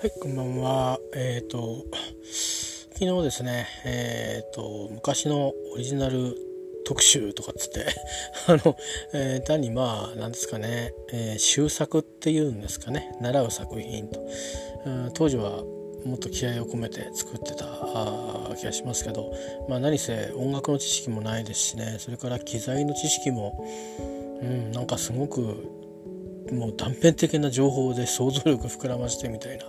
はい、こんばんは。えっ、ー、と、昨日ですね、えっ、ー、と、昔のオリジナル特集とかっつって あの、えー、単にまあ、なんですかね、えー、修作っていうんですかね、習う作品と。当時はもっと気合を込めて作ってた気がしますけど、まあ、何せ音楽の知識もないですしねそれから機材の知識も、うん、なんかすごくもう断片的な情報で想像力膨らましてみたいな、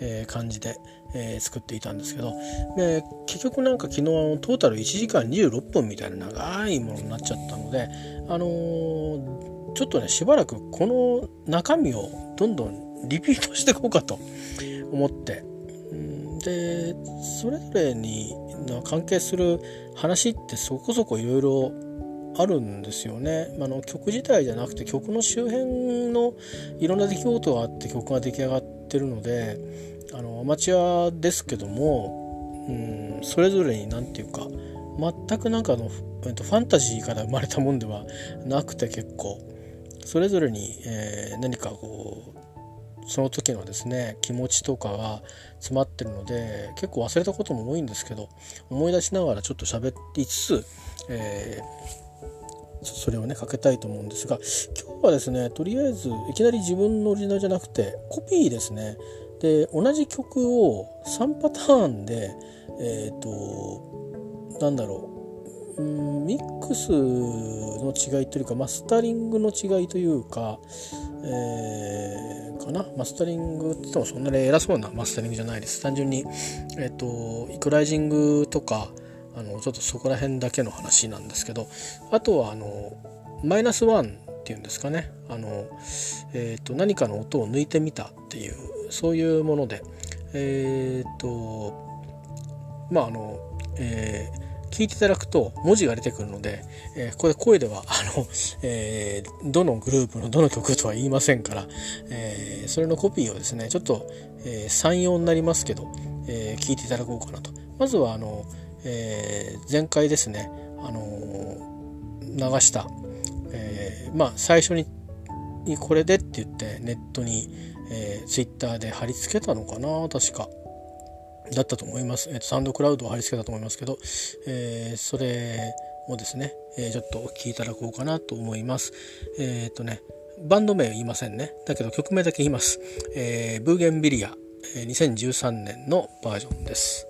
えー、感じで、えー、作っていたんですけどで結局なんか昨日トータル1時間26分みたいな長いものになっちゃったのであのー、ちょっとねしばらくこの中身をどんどんリピートしていこうかと思ってでそれぞれに関係する話ってそこそこいろいろあるんですよね。あの曲自体じゃなくて曲の周辺のいろんな出来事があって曲が出来上がってるのであのアマチュアですけども、うん、それぞれに何て言うか全くなんかの、えっと、ファンタジーから生まれたもんではなくて結構それぞれに、えー、何かこうその時のですね気持ちとかが詰まってるので結構忘れたことも多いんですけど思い出しながらちょっと喋りつつ、えーそれをねかけたいと思うんですが今日はですねとりあえずいきなり自分のオリジナルじゃなくてコピーですね。で同じ曲を3パターンでえっ、ー、となんだろうミックスの違いというかマスタリングの違いというか、えー、かな？マスタリングって言ってもそんなに偉そうなマスタリングじゃないです。単純に、えーとイクライジングとかあのちょっとそこら辺だけの話なんですけどあとはあのマイナスワンっていうんですかね。あの、えーと、何かの音を抜いてみたっていうそういうものでえっ、ー、とまああの、えー聞いていただくと文字が出てくるので、えー、ここで声ではあの、えー、どのグループのどの曲とは言いませんから、えー、それのコピーをですねちょっと、えー、34になりますけど、えー、聞いていただこうかなと。まずはあのえー、前回ですね、あのー、流した、えー、まあ最初にこれでって言ってネットに、えー、ツイッターで貼り付けたのかな確か。だったと思います。えー、とサンドクラウドを貼り付けたと思いますけど、えー、それをですね、えー、ちょっとお聴きいただこうかなと思います。えっ、ー、とね、バンド名言いませんね。だけど曲名だけ言います。えー、ブーゲンビリア、2013年のバージョンです。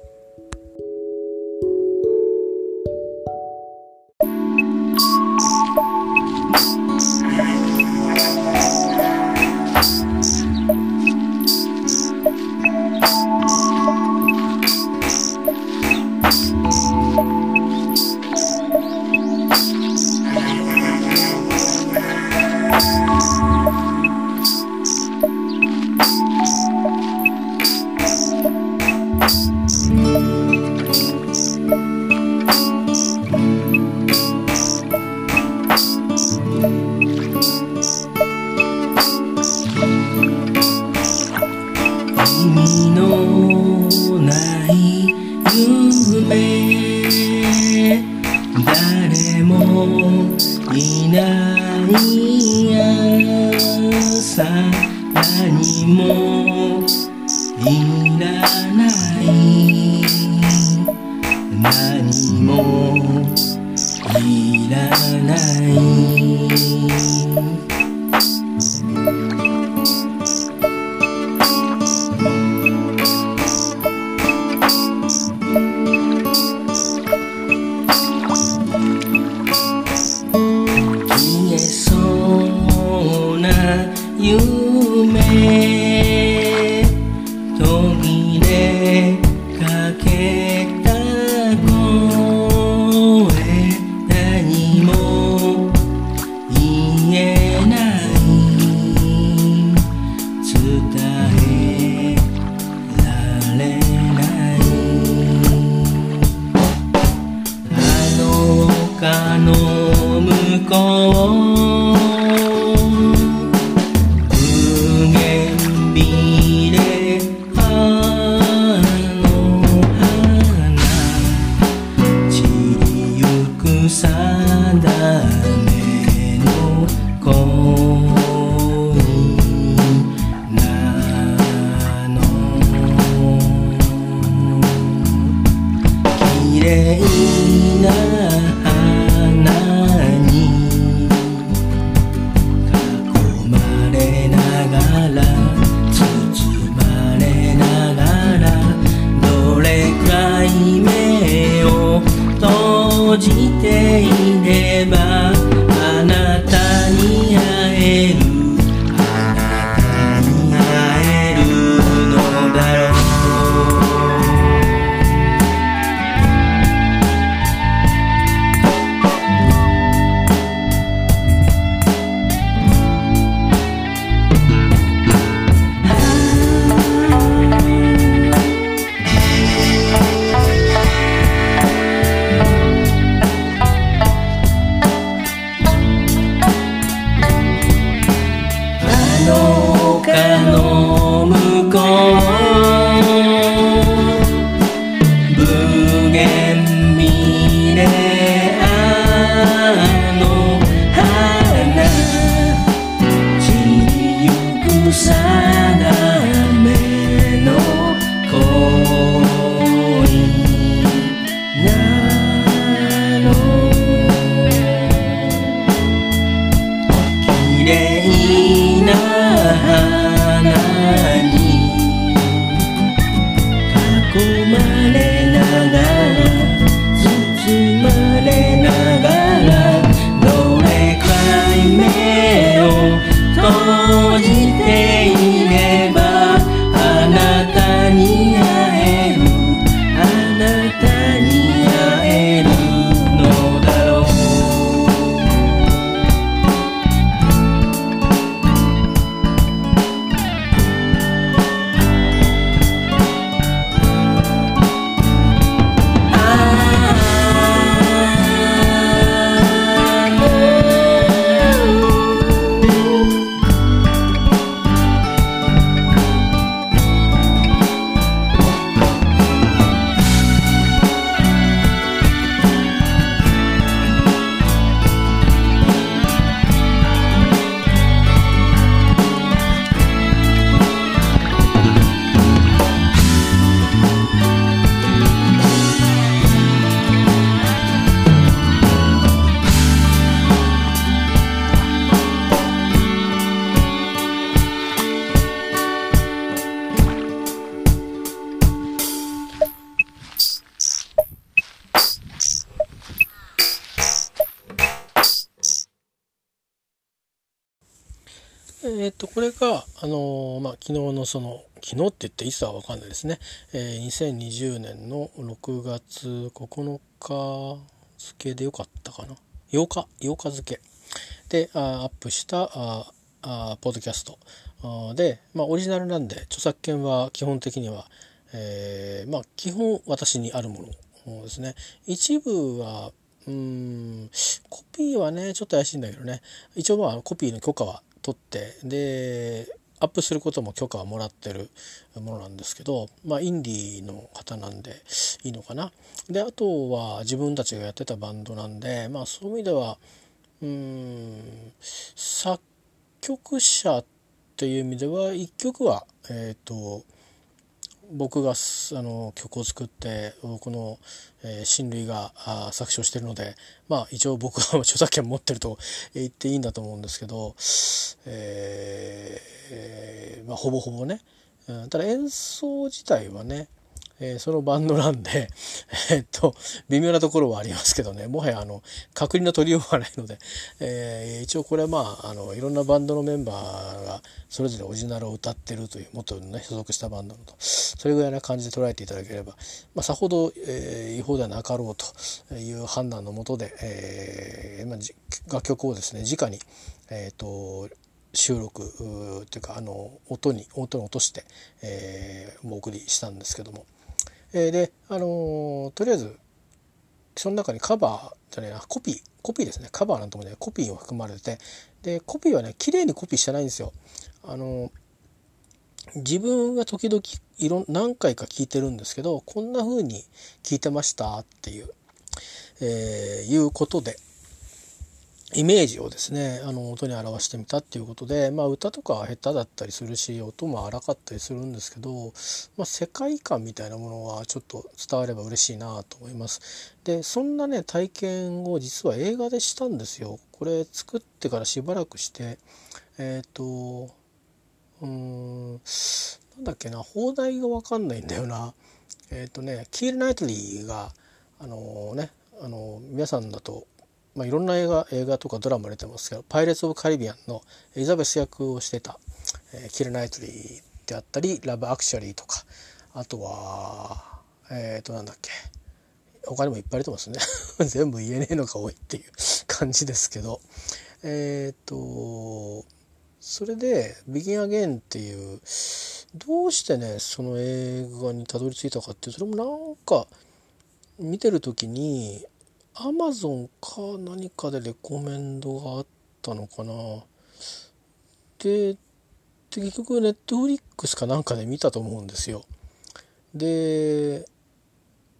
昨日のその昨日って言っていつは分かんないですね、えー、2020年の6月9日付でよかったかな。8日8日付。であアップしたああポッドキャスト。で、まあ、オリジナルなんで著作権は基本的には、えー、まあ基本私にあるもの。ですね。一部はうんコピーはねちょっと怪しいんだけどね。一応まあコピーの許可は取ってでアップすることも許可はもらってるものなんですけどまあインディーの方なんでいいのかな。であとは自分たちがやってたバンドなんでまあそういう意味ではうん作曲者っていう意味では1曲はえっ、ー、と僕があの曲を作ってこの、えー、親類が作詞をしてるのでまあ一応僕は著作権持ってると言っていいんだと思うんですけど、えーまあ、ほぼほぼね、うん、ただ演奏自体はねえー、そのバンドなんで、えー、っと、微妙なところはありますけどね、もはやあの、確認の取りようがないので、えー、一応これはまあ、あの、いろんなバンドのメンバーがそれぞれオリジナルを歌ってるという、元のね、所属したバンドのと、それぐらいな感じで捉えていただければ、まあ、さほど、えー、違法ではなかろうという判断のもとで、えーまあ、楽曲をですね、直に、えっ、と、収録っていうかあの音に音に落として、えー、お送りしたんですけども、えー、で、あのー、とりあえずその中にカバーじゃないなコピーコピーですね。カバーなんともねコピーを含まれてでコピーはね綺麗にコピーしてないんですよ。あの自分が時々いろ何回か聞いてるんですけどこんな風に聞いてましたっていう、えー、いうことで。イメージをですねあの音に表してみたっていうことで、まあ、歌とかは下手だったりするし音も荒かったりするんですけど、まあ、世界観みたいなものはちょっと伝われば嬉しいなと思います。でそんなね体験を実は映画でしたんですよ。これ作ってからしばらくしてえっ、ー、とうーんなんだっけな放題が分かんないんだよな。えっ、ー、とねキール・ナイトリーがあのねあの皆さんだとまあ、いろんな映画映画とかドラマ出てますけど「パイレーツ・オブ・カリビアン」のエリザベス役をしてた、えー、キル・ナイトリーであったり「ラブ・アクシャリー」とかあとはえっ、ー、となんだっけ他にもいっぱい出てますね。全部言えねえのが多いっていう感じですけど。えっ、ー、とそれで「ビギン・アゲン」っていうどうしてねその映画にたどり着いたかっていうそれもなんか見てる時にアマゾンか何かでレコメンドがあったのかな？でで結局ネットフリックスかなんかで見たと思うんですよ。で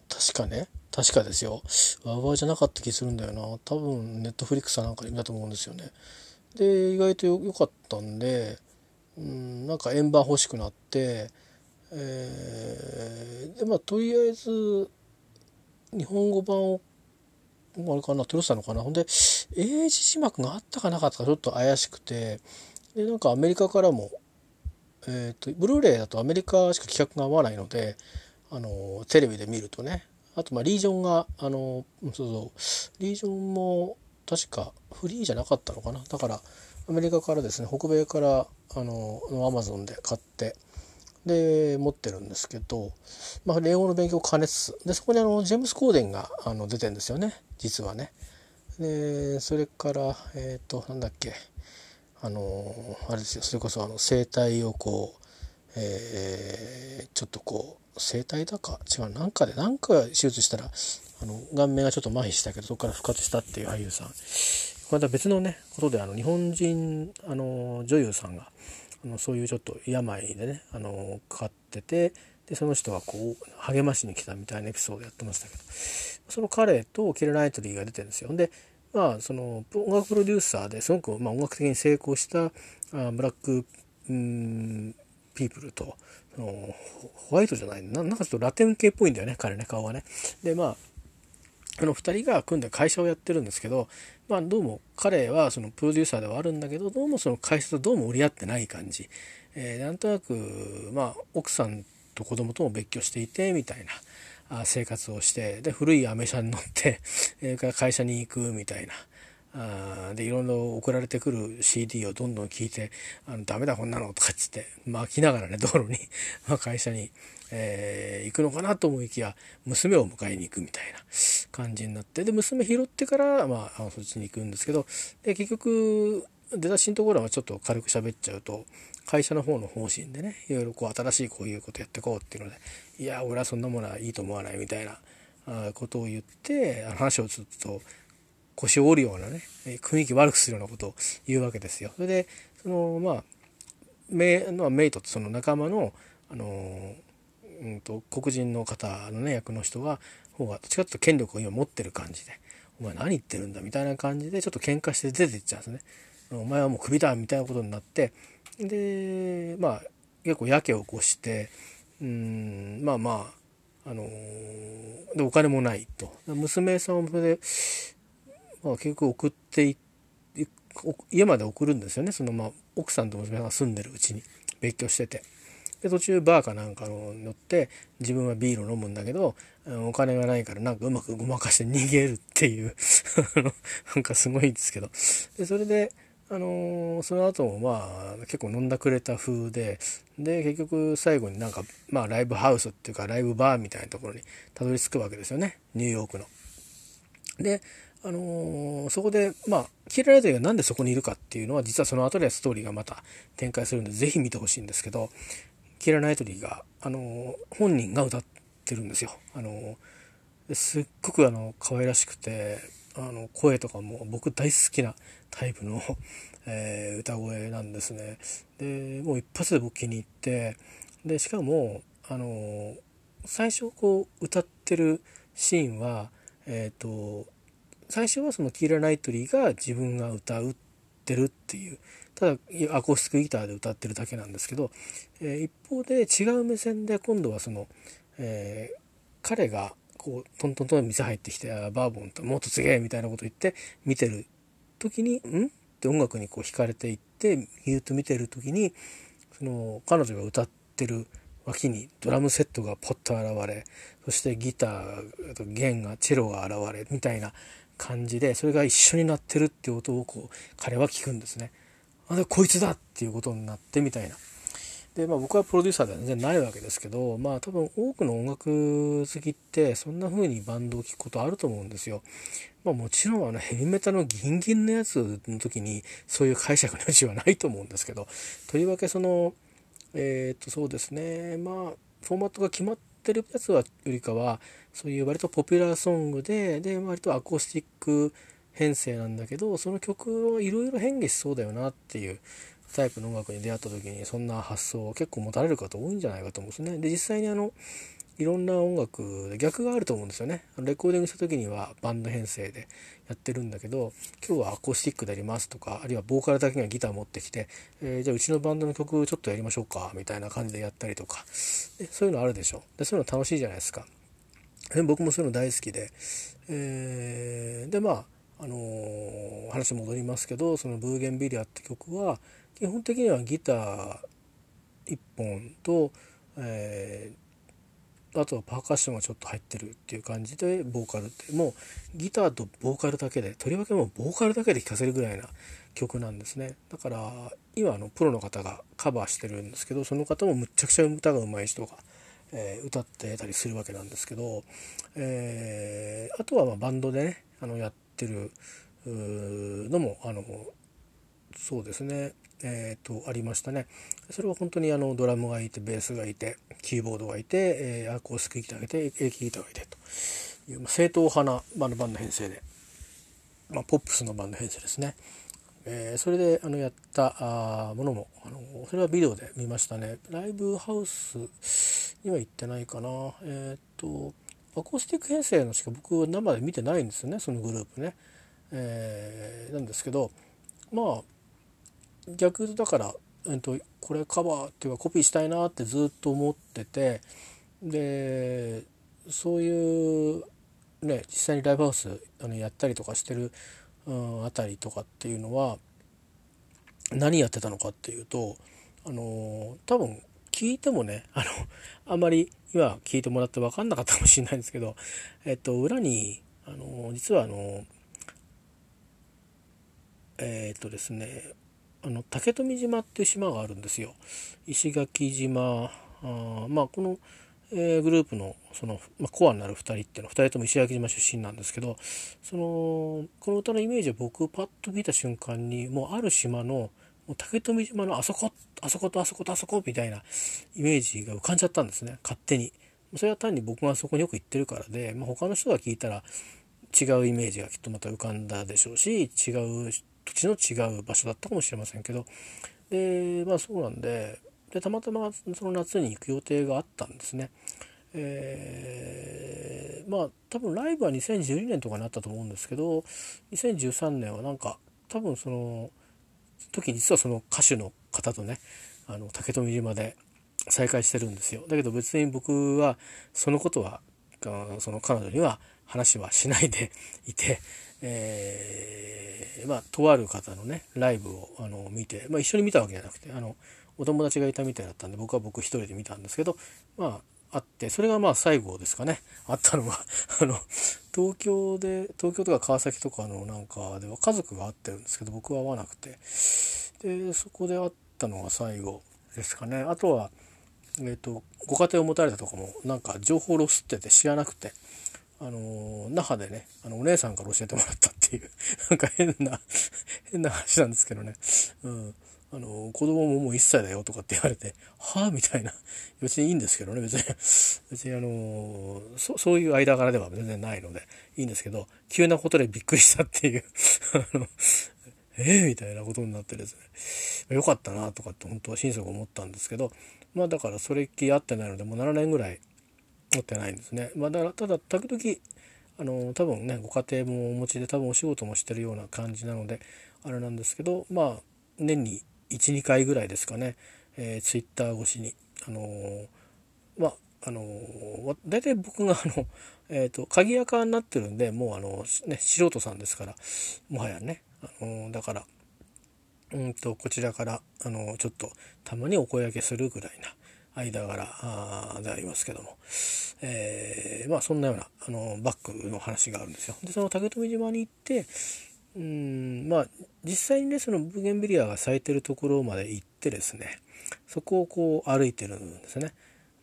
確かね。確かですよ。ワーワーじゃなかった気するんだよな。多分ネットフリックスかなんかで見たと思うんですよね。で意外と良かったんでうんなんか円盤欲しくなってえー、でまあとりあえず日本語版をあれかな取れてたのかな。ほんで英字字幕があったかなかったかちょっと怪しくて。でなんかアメリカからもえっ、ー、とブルーレイだとアメリカしか規格が合わないのであのテレビで見るとね。あとまあリージョンがあのそうそう。リージョンも確かフリーじゃなかったのかな。だからアメリカからですね北米からあのアマゾンで買ってで持ってるんですけど、まあ、英語の勉強を兼ねつつでそこにあのジェームス・コーデンがあの出てるんですよね。実はね。でそれからえっ、ー、となんだっけ。あのあれですよ。それこそあの声帯をこう、えー、ちょっとこう声帯だか？違うなんかで何か手術したらあの顔面がちょっと麻痺したけどそこから復活したっていう俳優さん。また別のねことであの日本人あの女優さんがあのそういうちょっと病でねあのかかっててでその人がこう励ましに来たみたいなエピソードやってましたけど。その彼とキル・ナイトリーが出てるんですよ。でまあその音楽プロデューサーですごく、まあ、音楽的に成功したあブラックうんピープルとそのホワイトじゃないななんかちょっとラテン系っぽいんだよね彼ね顔はね。でまああの2人が組んで会社をやってるんですけど、まあ、どうも彼はそのプロデューサーではあるんだけどどうもその会社とどうも折り合ってない感じ、えー、なんとなく、まあ、奥さんと子供とも別居していてみたいな生活をしてで古いアメ車に乗って、えー、会社に行くみたいな。あでいろいろ送られてくる CD をどんどん聴いて「あのダメだこんなの」とかっつって巻きながらね道路に ま会社に、えー、行くのかなと思いきや娘を迎えに行くみたいな感じになってで娘拾ってから、まあ、そっちに行くんですけどで結局出だしのところはちょっと軽く喋っちゃうと会社の方の方針でねいろいろこう新しいこういうことやっていこうっていうのでいや俺はそんなものはいいと思わないみたいなことを言って話をずっと腰を折るようなね雰囲気悪くするようなことを言うわけですよ。それでそのまあメのメイトとその仲間のあのうんと黒人の方のね役の人が方がどっちかというと権力を今持ってる感じで「お前何言ってるんだ」みたいな感じでちょっと喧嘩して出ていっちゃうんですね。お前はもうクビだみたいなことになってでまあ結構やけを起こしてうんまあまああのー、でお金もないと。娘さんもそれで、まあ、結局送って家まで送るんですよね。その、まあ、奥さんと娘さんが住んでるうちに別居してて。で途中バーかなんかの乗って自分はビールを飲むんだけどお金がないからなんかうまくごまかして逃げるっていう なんかすごいんですけど。でそれであの、その後もまあ結構飲んだくれた風でで結局最後になんかまあライブハウスっていうかライブバーみたいなところにたどり着くわけですよねニューヨークの。であの、そこでまあキラライトがなんでそこにいるかっていうのは実はその後でストーリーがまた展開するんで是非見てほしいんですけどキラ・ナイトリーが、あの、本人が歌ってるんですよ。あの、すっごくあの可愛らしくてあの声とかも僕大好きなタイプの、えー、歌声なんですね。でもう一発で僕気に入ってでしかもあの最初こう歌ってるシーンはえっ、ー、と最初はそのキーラ・ナイトリーが自分が歌うってるっていうただアコースティックギターで歌ってるだけなんですけど、えー、一方で違う目線で今度はその、えー、彼がこうトントントン店入ってきて「バーボンともっとすげえ」みたいなこと言って見てる時に「ん?」って音楽にこう惹かれていってギュッと見てる時にその彼女が歌ってる脇にドラムセットがポッと現れそしてギターと弦がチェロが現れみたいな感じでそれが一緒になってるっていう音をこう彼は聞くんですね。あこいつだっていうことになってみたいな。でまあ僕はプロデューサーでは全然ないわけですけどまあ多分多くの音楽好きってそんな風にバンドを聴くことあると思うんですよ。まあもちろんあのヘビメタのギンギンのやつの時にそういう解釈の余地はないと思うんですけどとりわけそのえっ、とそうですねまあフォーマットが決まってるやつはよりかはそういう割とポピュラーソングでで割とアコースティック編成なんだけどその曲をいろいろ変化しそうだよなっていうタイプの音楽に出会った時にそんな発想を結構持たれる方多いんじゃないかと思うんですね。で実際にあのいろんな音楽で逆があると思うんですよね。レコーディングした時にはバンド編成でやってるんだけど今日はアコースティックでやりますとかあるいはボーカルだけがギター持ってきて、えー、じゃあうちのバンドの曲ちょっとやりましょうかみたいな感じでやったりとかでそういうのあるでしょ。でそういうの楽しいじゃないですか。僕もそういうの大好きで、えー、でまああのー、話戻りますけどその「ブーゲンビリア」って曲は基本的にはギター1本と、えー、あとはパーカッションがちょっと入ってるっていう感じでボーカルってもうギターとボーカルだけでとりわけもボーカルだけで聴かせるぐらいな曲なんですね。だから今あのプロの方がカバーしてるんですけどその方もむっちゃくちゃ歌が上手い人が、えー、歌ってたりするわけなんですけど、えー、あとはまバンドでねあのやってってるのもあのそうですね。えーと、ありましたね。それは本当にあのドラムがいてベースがいてキーボードがいて、えー、アコースティックギターがいてエキギターがいてという、ま、正統派なバンドバンド編成で、まあ、ポップスのバンド編成ですね、えー、それであのやったあものもあのそれはビデオで見ましたね。ライブハウスには行ってないかな。えっ、ー、とアコースティック編成のしか僕は生で見てないんですよねそのグループね。えー、なんですけどまあ逆だから、えっと、これカバーっていうかコピーしたいなってずっと思っててでそういうね実際にライブハウスあのやったりとかしてる、うん、あたりとかっていうのは何やってたのかっていうとあの多分聞いてもねあのあんまり今聞いてもらって分かんなかったかもしれないんですけど、えっと、裏にあの実はあのえっ、とですねあの竹富島っていう島があるんですよ。石垣島あまあこの、えー、グループのその、まあ、コアになる2人っていうのは2人とも石垣島出身なんですけどそのこの歌のイメージを僕パッと見た瞬間にもうある島の竹富島のあそこあそことあそことあそこみたいなイメージが浮かんじゃったんですね勝手に。それは単に僕がそこによく行ってるからで、まあ、他の人が聞いたら違うイメージがきっとまた浮かんだでしょうし違う土地の違う場所だったかもしれませんけどでまあそうなんででたまたまその夏に行く予定があったんですね。えー、まあ多分ライブは2012年とかになったと思うんですけど2013年はなんか多分その時実はその歌手の方とねあの竹富島で再会してるんですよ。だけど別に僕はそのことはその彼女には話はしないで いて、えー、まあとある方のねライブをあの見て、まあ、一緒に見たわけじゃなくてあのお友達がいたみたいだったんで僕は僕一人で見たんですけどまああってそれがまあ最後ですかね。あったのは あの東京で東京とか川崎とかのなんかでは家族が会ってるんですけど僕は会わなくて。でそこで会ったのが最後ですかね。あとは、えーと、ご家庭を持たれたとかもなんか情報ロスってて知らなくて。あの那覇でねあのお姉さんから教えてもらったっていうなんか変な変な話なんですけどね、うん、あの子供ももう1歳だよとかって言われて はあ？みたいな。別にいいんですけどね別に。別にあのそそういう間柄では全然ないのでいいんですけど急なことでびっくりしたっていう。あのえー、みたいなことになってですね。よかったなとかって本当は心底思ったんですけどまあだからそれっきり会ってないのでもう7年ぐらい会ってないんですね。まあ、だからただ時々あの多分ねご家庭もお持ちで多分お仕事もしてるような感じなのであれなんですけどまあ年に12回ぐらいですかね、えー、ツイッター越しに。あのー、まああのー、大体僕があの、えーと、鍵垢になってるんでもうあの、ね、素人さんですからもはやね、あのだからうんとこちらからあのちょっとたまにお声掛けするぐらいな間柄でありますけども、えー、まあそんなようなあのバックの話があるんですよ。でその竹富島に行ってうんまあ実際にねそのブーゲンビリアが咲いてるところまで行ってですねそこをこう歩いてるんですね。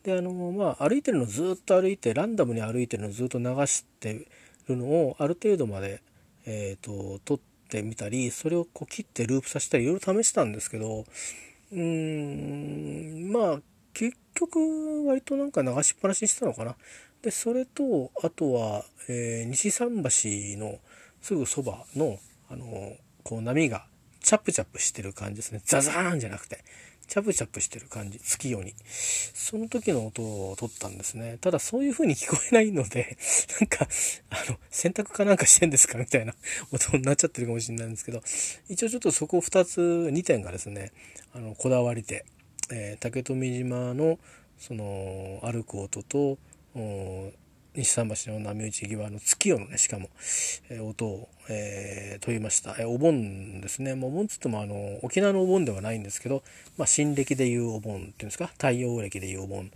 であのまあ歩いてるのずっと歩いてランダムに歩いてるのずっと流してるのをある程度まで、えーと、撮ってみたりそれをこう切ってループさせたりいろいろ試したんですけどうーんまあ結局割となんか流しっぱなしにしてたのかな。でそれとあとは、えー、西桟橋のすぐそばの、あの、こう波がチャプチャプしてる感じですね。ザザーンじゃなくて、チャプチャプしてる感じ、月夜に。その時の音を取ったんですね。ただそういう風に聞こえないので、なんか、あの、洗濯かなんかしてんですかみたいな音になっちゃってるかもしれないんですけど、一応ちょっとそこ2つ、2点がですね、あの、こだわりで、えー、竹富島の、その、歩く音と、西桟橋の波打ち際の月夜のねしかも、えー、音を、えー、問いました、えー、お盆ですね、まあ、お盆つってもあの沖縄のお盆ではないんですけど、まあ、新暦でいうお盆っていうんですか？太陽暦でいうお盆。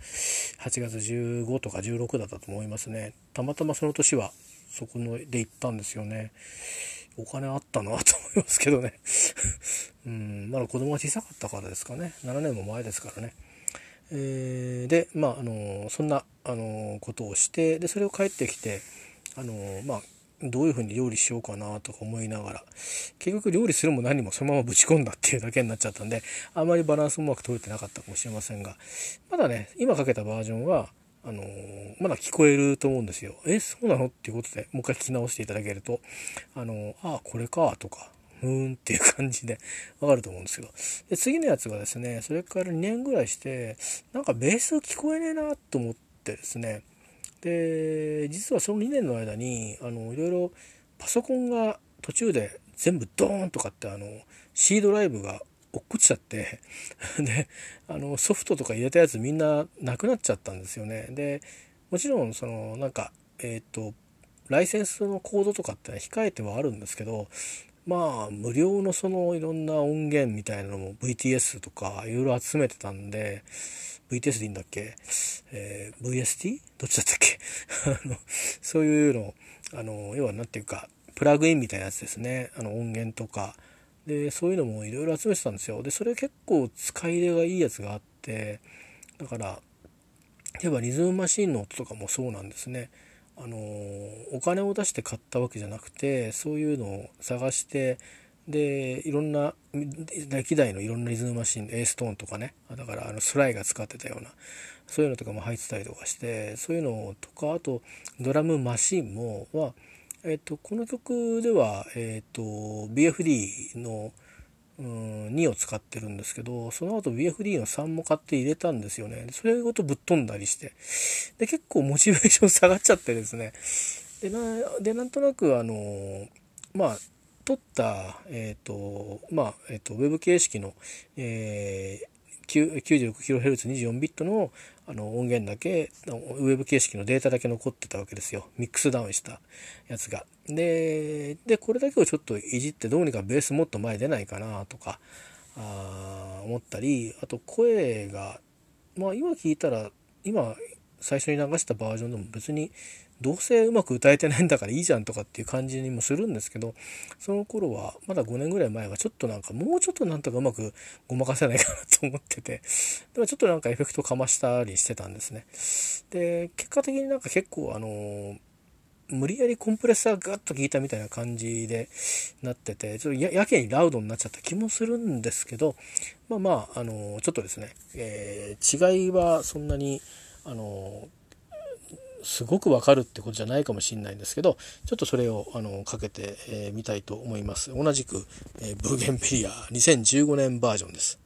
8月15とか16だったと思いますね。たまたまその年はそこので行ったんですよね。お金あったなと思いますけどね。うんまだ子供が小さかったからですかね。7年も前ですからね。えー、でまああのそんなあのことをしてでそれを帰ってきてあのまあどういうふうに料理しようかなとか思いながら結局料理するも何もそのままぶち込んだっていうだけになっちゃったんであまりバランスもうまく取れてなかったかもしれませんがまだね今かけたバージョンはあのまだ聞こえると思うんですよ。えそうなの？っていうことでもう一回聞き直していただけるとあのああこれかとかふーんっていう感じでわかると思うんですけどで次のやつがですねそれから2年ぐらいしてなんかベース聞こえねえなと思ってですね。で実はその2年の間にあのいろいろパソコンが途中で全部ドーンとかってあの C ドライブが落っこちちゃって であのソフトとか入れたやつみんななくなっちゃったんですよね。でもちろんそのなんかえっ、ー、とライセンスのコードとかって控えてはあるんですけどまあ無料のそのいろんな音源みたいなのも VTS とかいろいろ集めてたんで VTS でいいんだっけ、えー、VST? どっちだったっけ？あのそういうのあの要は何ていうかプラグインみたいなやつですね。あの音源とか。でそういうのもいろいろ集めてたんですよ。でそれ結構使い入れがいいやつがあってだから例えばリズムマシンの音とかもそうなんですね。あのお金を出して買ったわけじゃなくてそういうのを探してでいろんな歴代のいろんなリズムマシンエーストーンとかね。だからあのスライが使ってたようなそういうのとかも入ってたりとかしてそういうのとかあとドラムマシンもは、えっと、この曲では、えっと、BFD の、うん、2を使ってるんですけどその後 BFD の3も買って入れたんですよね。それごとぶっ飛んだりして。で結構モチベーション下がっちゃってですね。でなでなんとなくあのまあ撮った、えっ、ー、とまあえっ、ー、とウェブ形式の、え、96kHz24 ビットのあの音源だけウェブ形式のデータだけ残ってたわけですよミックスダウンしたやつが。ででこれだけをちょっといじってどうにかベースもっと前出ないかなとかあ思ったりあと声がまあ今聞いたら今最初に流したバージョンでも別にどうせうまく歌えてないんだからいいじゃんとかっていう感じにもするんですけどその頃はまだ5年ぐらい前はちょっとなんかもうちょっとなんとかうまくごまかせないかなと思っててでもちょっとなんかエフェクトかましたりしてたんですね。で結果的になんか結構あの無理やりコンプレッサーガッと効いたみたいな感じでなっててちょっとやけにラウドになっちゃった気もするんですけどまあまああのちょっとですね、えー、違いはそんなにあのすごくわかるってことじゃないかもしれないんですけどちょっとそれをあのかけてみ、えー、たいと思います同じく、えー、ブーゲンビリア2015年バージョンです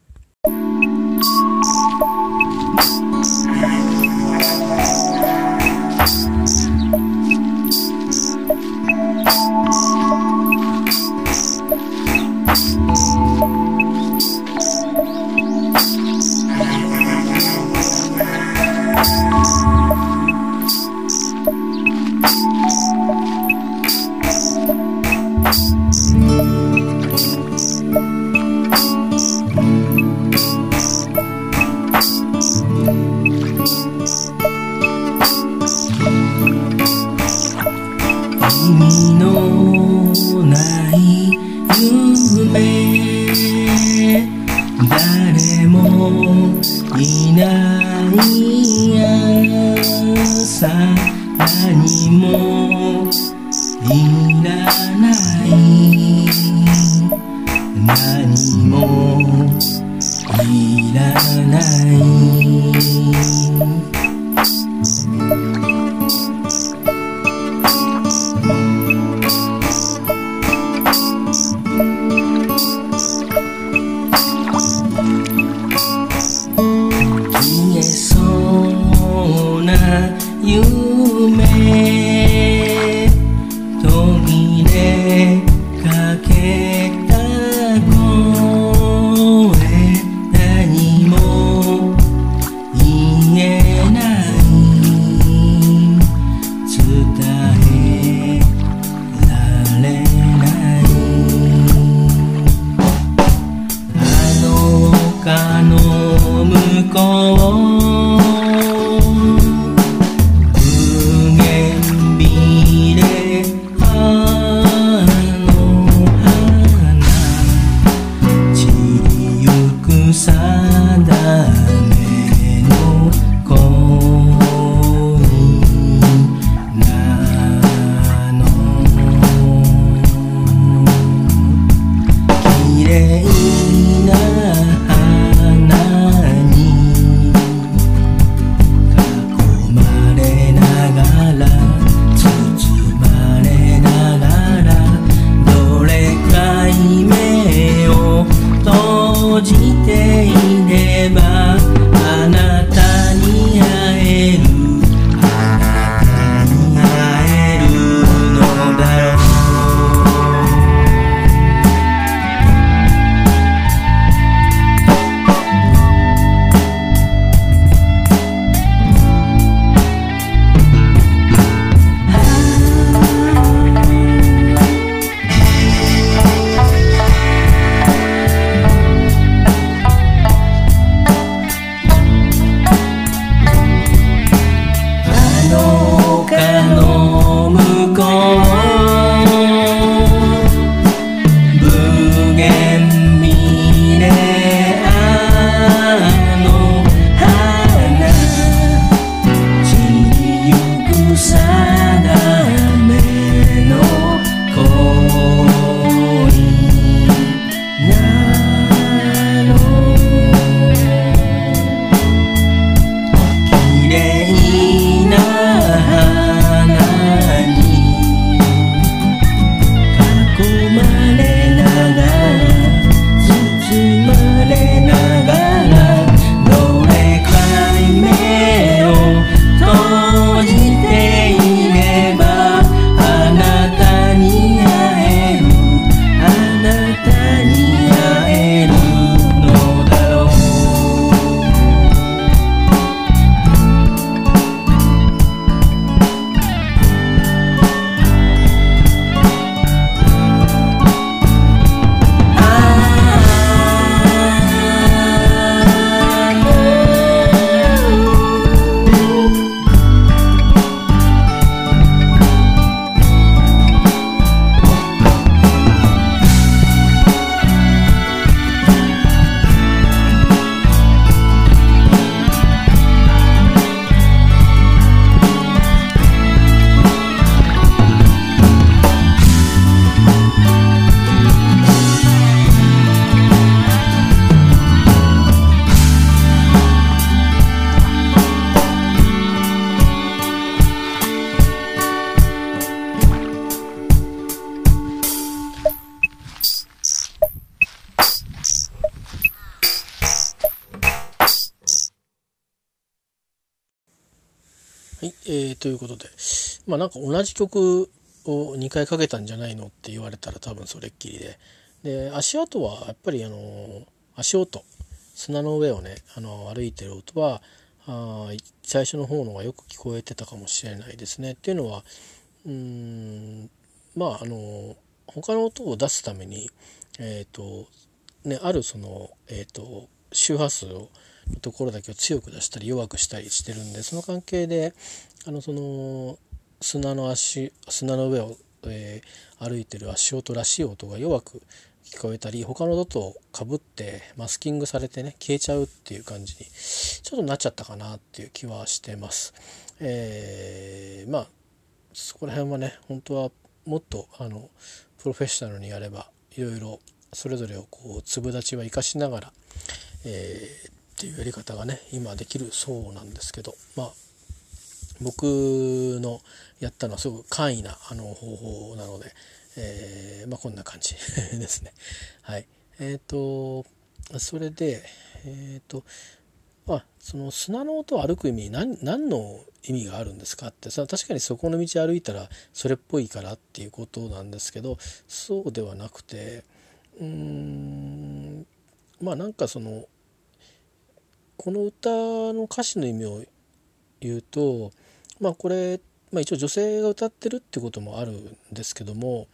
ということで。まあなんか同じ曲を2回かけたんじゃないのって言われたら多分それっきりで。で足跡はやっぱりあの足音。砂の上をねあの歩いてる音はあ最初の方のがよく聞こえてたかもしれないですね。っていうのはうんまああの他の音を出すためにえっ、ー、とねあるそのえっ、ー、と周波数をのところだけを強く出したり弱くしたりしてるんでその関係であのその砂の足砂の上を、えー、歩いてる足音らしい音が弱く聞こえたり他の音とかぶってマスキングされてね消えちゃうっていう感じにちょっとなっちゃったかなっていう気はしてます。えー、まあそこら辺はね本当はもっとあのプロフェッショナルにやればいろいろそれぞれをこう粒立ちは生かしながら、えー、っていうやり方がね今できるそうなんですけどまあ僕のやったのはすごく簡易なあの方法なので、えー、まあ、こんな感じ ですね。はい。えっ、ー、とそれでえっ、ー、とまあ、その砂の音を歩く意味何何の意味があるんですかってさ確かにそこの道歩いたらそれっぽいからっていうことなんですけどそうではなくてうんまあなんかそのこの歌の歌詞の意味を言うとまあこれ、まあ、一応女性が歌ってるってこともあるんですけども、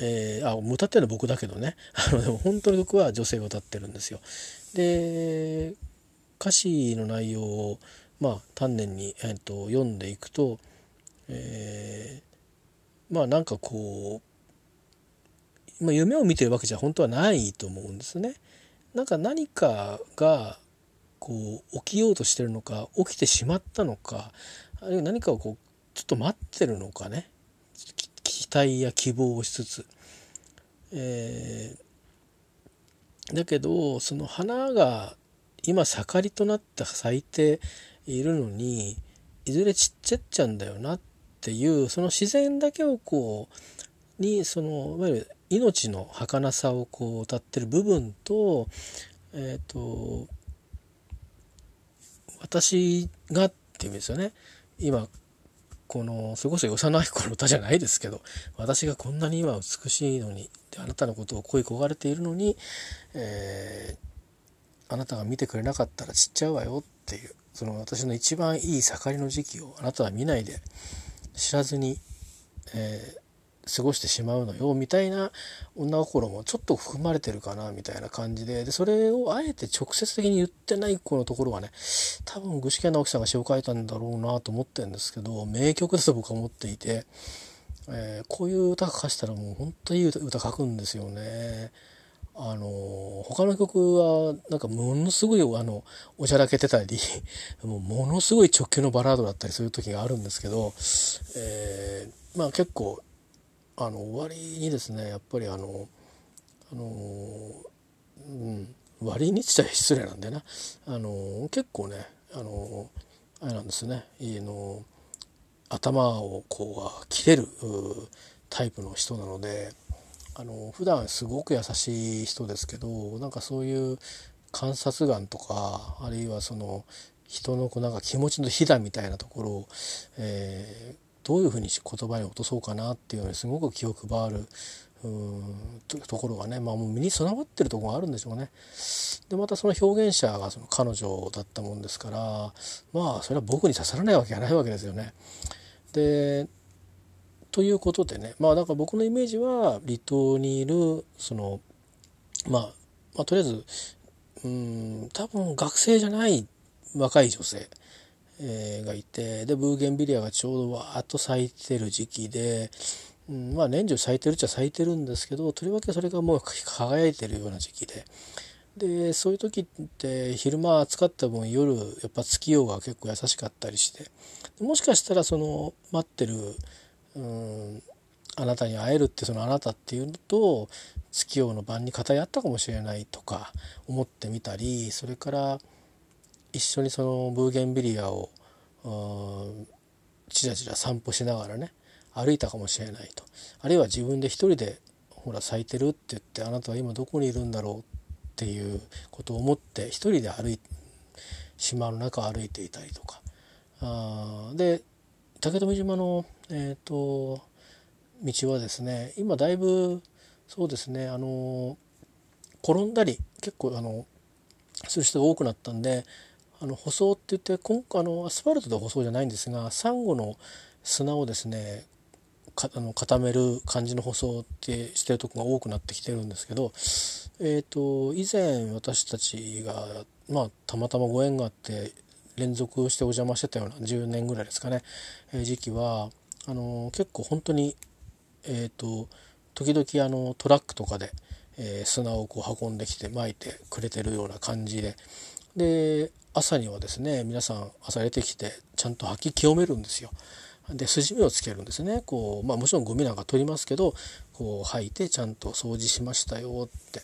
えー、あ歌ってるのは僕だけどね あのでも本当の曲は女性が歌ってるんですよ。で歌詞の内容をまあ丹念に、えー、と読んでいくと、えー、まあなんかこう、まあ、夢を見てるわけじゃ本当はないと思うんですね。なんか何かがこう起きようとしてるのか起きてしまったのかあるいは何かをこうちょっと待ってるのかね。期待や希望をしつつ、えー、だけどその花が今盛りとなって咲いているのにいずれ散っちゃっちゃうんだよなっていうその自然だけをこうにそのいわゆる命の儚さをこう歌ってる部分とえ、ー、と私がっていう意味ですよね。今このそれこそ幼い頃の歌じゃないですけど私がこんなに今美しいのにあなたのことを恋焦がれているのに、えー、あなたが見てくれなかったら散っちゃうわよっていうその私の一番いい盛りの時期をあなたは見ないで知らずに、えー、過ごしてしまうのよみたいな女心もちょっと含まれてるかなみたいな感じででそれをあえて直接的に言ってないこのところはね多分具志堅直樹さんが詩を書いたんだろうなと思ってるんですけど名曲だと僕は思っていて、えー、こういう歌書したらもう本当にいい歌書くんですよね。あの他の曲はなんかものすごいあのおちゃらけてたり もうものすごい直球のバラードだったりする時があるんですけど、えー、まあ結構あの終わりにですねやっぱりあのあのうん割にっちゃ失礼なんでなあの結構ねあのあれなんですね。いの頭をこう切れるタイプの人なのであの普段すごく優しい人ですけどなんかそういう観察眼とかあるいはその人のこうなんか気持ちのひだみたいなところを、えー、どういうふうに言葉に落とそうかなっていうのにすごく気を配るうんところがね、まあ、もう身に備わってるところがあるんでしょうね。でまたその表現者がその彼女だったもんですからまあそれは僕に刺さらないわけがないわけですよね。でということでねまあだから僕のイメージは離島にいるその、まあ、まあとりあえずうん多分学生じゃない若い女性えー、がいてでブーゲンビリアがちょうどわーっと咲いてる時期で、うん、まあ年中咲いてるっちゃ咲いてるんですけどとりわけそれがもう輝いてるような時期で。でそういう時って昼間暑かった分夜やっぱ月夜が結構優しかったりしてもしかしたらその待ってるうんあなたに会えるってそのあなたっていうのと月夜の晩に語り合ったかもしれないとか思ってみたりそれから一緒にそのブーゲンビリアをちらちら散歩しながらね歩いたかもしれないと。あるいは自分で一人でほら咲いてるって言ってあなたは今どこにいるんだろうっていうことを思って一人で歩い島の中を歩いていたりとか。あで竹富島の、えーと、道はですね今だいぶそうですねあの転んだり結構あのする人が多くなったんであの舗装って言って今あのアスファルトで舗装じゃないんですがサンゴの砂をですねかあの固める感じの舗装ってしてるとこが多くなってきてるんですけど、えーと、以前私たちが、まあ、たまたまご縁があって連続してお邪魔してたような10年ぐらいですかね、えー、時期はあの結構本当にえ、ー、と時々あのトラックとかで、えー、砂をこう運んできて巻いてくれてるような感じでで朝にはですね皆さん朝出てきてちゃんと吐き清めるんですよ。で筋目をつけるんですね。こう、まあ、もちろんゴミなんか取りますけどこう吐いてちゃんと掃除しましたよって。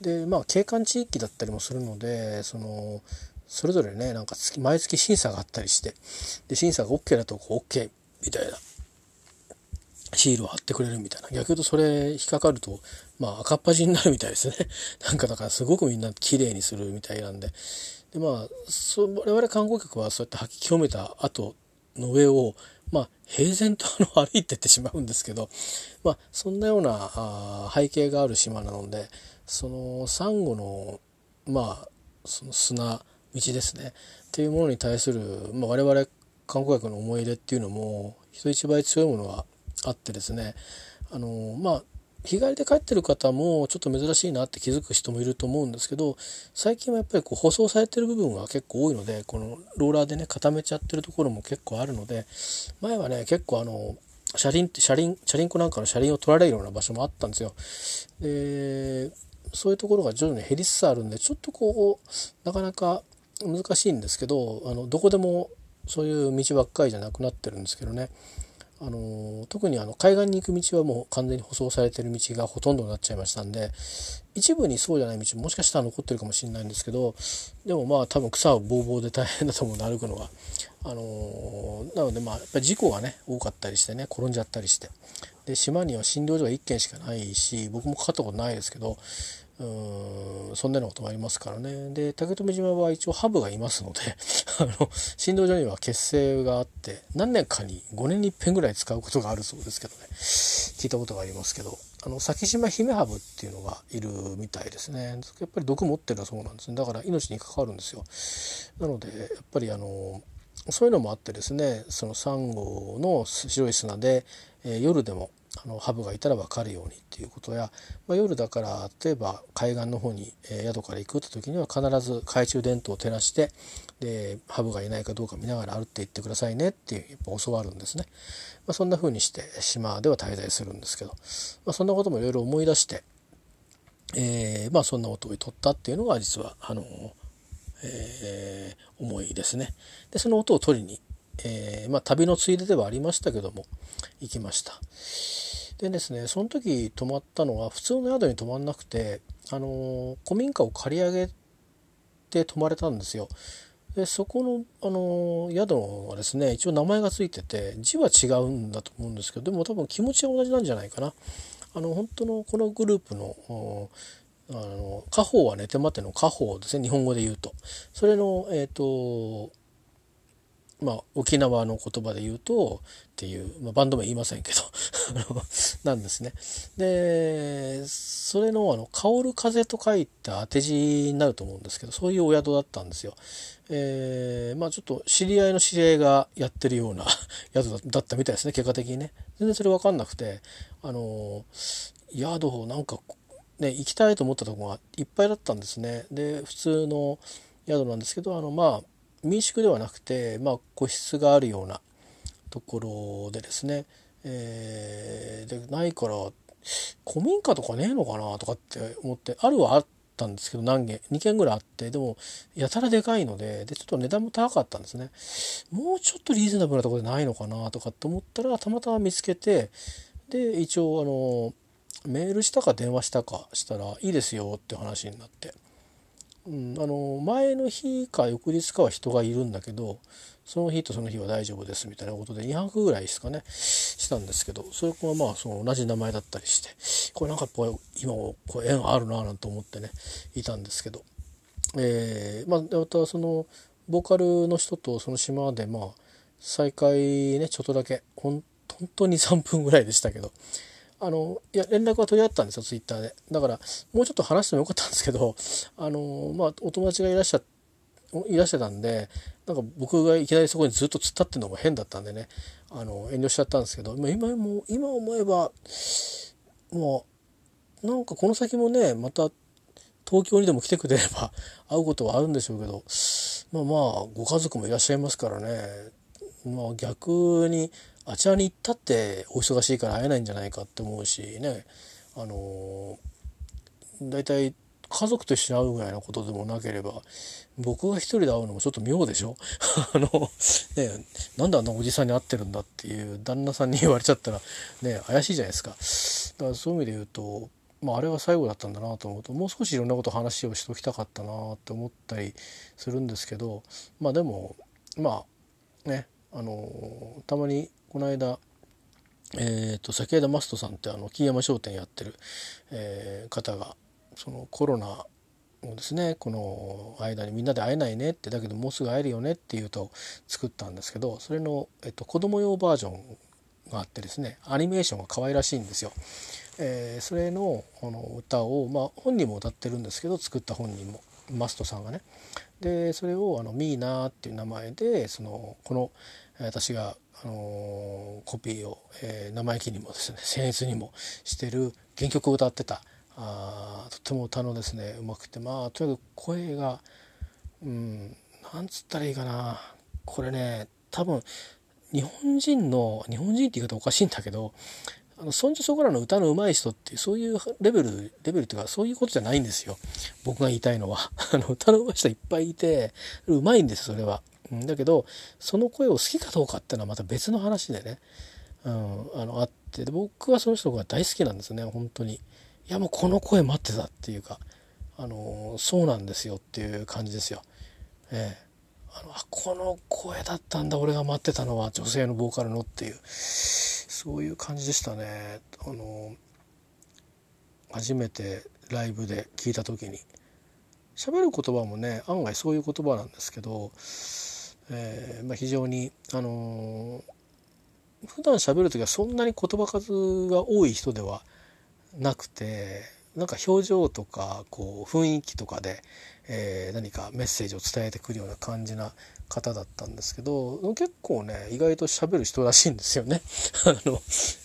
でまあ景観地域だったりもするのでそのそれぞれねなんか毎月審査があったりしてで審査が OK だとこう OK みたいな。シールを貼ってくれるみたいな。逆に言うとそれ引っかかるとまあ赤っ端になるみたいですね。なんかだからすごくみんな綺麗にするみたいなんで。でまあそ我々観光客はそうやって吐き清めた後の上をまあ平然とあの歩いてってしまうんですけどまあそんなようなあ背景がある島なのでそのサンゴのまあその砂道ですね。っていうものに対する、まあ、我々観光客の思い入れっていうのも人一倍強いものがあってですね。あのまあ日帰りで帰ってる方もちょっと珍しいなって気づく人もいると思うんですけど最近はやっぱりこう舗装されてる部分が結構多いのでこのローラーでね固めちゃってるところも結構あるので前はね結構あの車輪って車輪車輪庫なんかの車輪を取られるような場所もあったんですよ。でそういうところが徐々に減りつつあるんでちょっとこうなかなか難しいんですけどあのどこでもそういう道ばっかりじゃなくなってるんですけどねあの特にあの海岸に行く道はもう完全に舗装されてる道がほとんどになっちゃいましたんで一部にそうじゃない道もしかしたら残ってるかもしれないんですけどでもまあ多分草はぼうぼうで大変だと思うんで歩くのはあのなのでまあやっぱり事故がね多かったりしてね転んじゃったりして。で島には診療所が1軒しかないし僕もかかったことないですけどうんそんなようなこともありますからね。で竹富島は一応ハブがいますので あの診療所には血清があって何年かに5年に1遍ぐらい使うことがあるそうですけどね。聞いたことがありますけど。あの先島ヒメハブっていうのがいるみたいですね。やっぱり毒持ってるそうなんですね。だから命に関わるんですよ。なのでやっぱりあのそういうのもあってですねそのサンゴの白い砂で、えー、夜でもあのハブがいたら分かるようにっていうことや、まあ、夜だから例えば海岸の方に、えー、宿から行くって時には必ず懐中電灯を照らしてでハブがいないかどうか見ながら歩って行ってくださいねっていうやっぱ教わるんですね、まあ、そんな風にして島では滞在するんですけど、まあ、そんなこともいろいろ思い出して、えー、まあそんな音を取ったっていうのが実はあの、えー、思いですね。でその音を取りにえー、まあ、旅のついでではありましたけども行きました。でですねその時泊まったのは普通の宿に泊まんなくてあの古民家を借り上げて泊まれたんですよ。でそこの、あの宿はですね一応名前が付いてて字は違うんだと思うんですけどでも多分気持ちは同じなんじゃないかな。あの本当のこのグループのあの家宝は寝て待ての家宝ですね日本語で言うと。それのえっ、ー、とまあ、沖縄の言葉で言うとっていう、まあ、バンド名言いませんけど なんですね。でそれのあの「香る風」と書いた当て字になると思うんですけどそういうお宿だったんですよ。えー、まあちょっと知り合いの知り合いがやってるような 宿だったみたいですね結果的にね。全然それ分かんなくてあの宿なんかね行きたいと思ったとこがいっぱいだったんですね。で普通の宿なんですけどあのまあ民宿ではなくて、まあ、個室があるようなところでですね、えー、でないから古民家とかねえのかなとかって思ってあるはあったんですけど何軒2軒ぐらいあってでもやたらでかいのででちょっと値段も高かったんですねもうちょっとリーズナブルなところでないのかなとかって思ったらたまたま見つけてで一応あのメールしたか電話したかしたらいいですよって話になって。うん、あの前の日か翌日かは人がいるんだけどその日とその日は大丈夫ですみたいなことで2泊ぐらいですかねしたんですけどそれはまあその同じ名前だったりしてこれなんかこう今もこう縁あるななんて思ってねいたんですけど、えー、まあまたそのボーカルの人とその島でまあ再会ねちょっとだけほん本当に3分ぐらいでしたけどあのいや連絡は取り合ったんですよツイッターで。だからもうちょっと話してもよかったんですけど あのまあお友達がいらっしゃいらしてたんでなんか僕がいきなりそこにずっと突っ立ってるのも変だったんでね。あの遠慮しちゃったんですけど今も今思えばもうなんかこの先もねまた東京にでも来てくれれば 会うことはあるんでしょうけどまあまあご家族もいらっしゃいますからね。まあ逆にあちらに行ったってお忙しいから会えないんじゃないかって思うしね。あの大体家族と一緒に会うぐらいのことでもなければ僕が一人で会うのもちょっと妙でしょ？あのねなんであんなおじさんに会ってるんだっていう旦那さんに言われちゃったらね怪しいじゃないですか。だからそういう意味で言うとまあ、あれが最後だったんだなと思うともう少しいろんなこと話をしておきたかったなって思ったりするんですけどまあでもまあねあのたまにこの間えーと、先枝マストさんってあの木山商店やってる、えー、方がそのコロナをですねこの間にみんなで会えないねってだけどもうすぐ会えるよねっていう歌を作ったんですけどそれの、えっと、子供用バージョンがあってですねアニメーションが可愛らしいんですよ。えー、それのこの歌を、まあ、本人も歌ってるんですけど作った本人もマストさんがね。でそれをあのミーナーっていう名前でそのこの私が、あの、コピーを、えー、生意気にもですね僭越にもしてる原曲を歌ってた。あとても歌のですねうまくてまあとにかく声がうんなんつったらいいかな。これね多分日本人の日本人って言い方おかしいんだけどあのそんじょそこらの歌の上手い人ってそういうレベルレベルっていうかそういうことじゃないんですよ。僕が言いたいのは。あの歌の上手い人いっぱいいて上手いんですそれは、だけどその声を好きかどうかっていうのはまた別の話でね、うん、あのあってで僕はその人が大好きなんですね本当に。いやもうこの声待ってたっていうかあのそうなんですよっていう感じですよ。ええ。あのあこの声だったんだ俺が待ってたのは女性のボーカルのっていうそういう感じでしたね。あの初めてライブで聞いた時に。喋る言葉もね案外そういう言葉なんですけど、えーまあ、非常にあの普段喋る時はそんなに言葉数が多い人ではなくてなんか表情とかこう雰囲気とかで、えー、何かメッセージを伝えてくるような感じな方だったんですけど結構ね意外と喋る人らしいんですよね。あの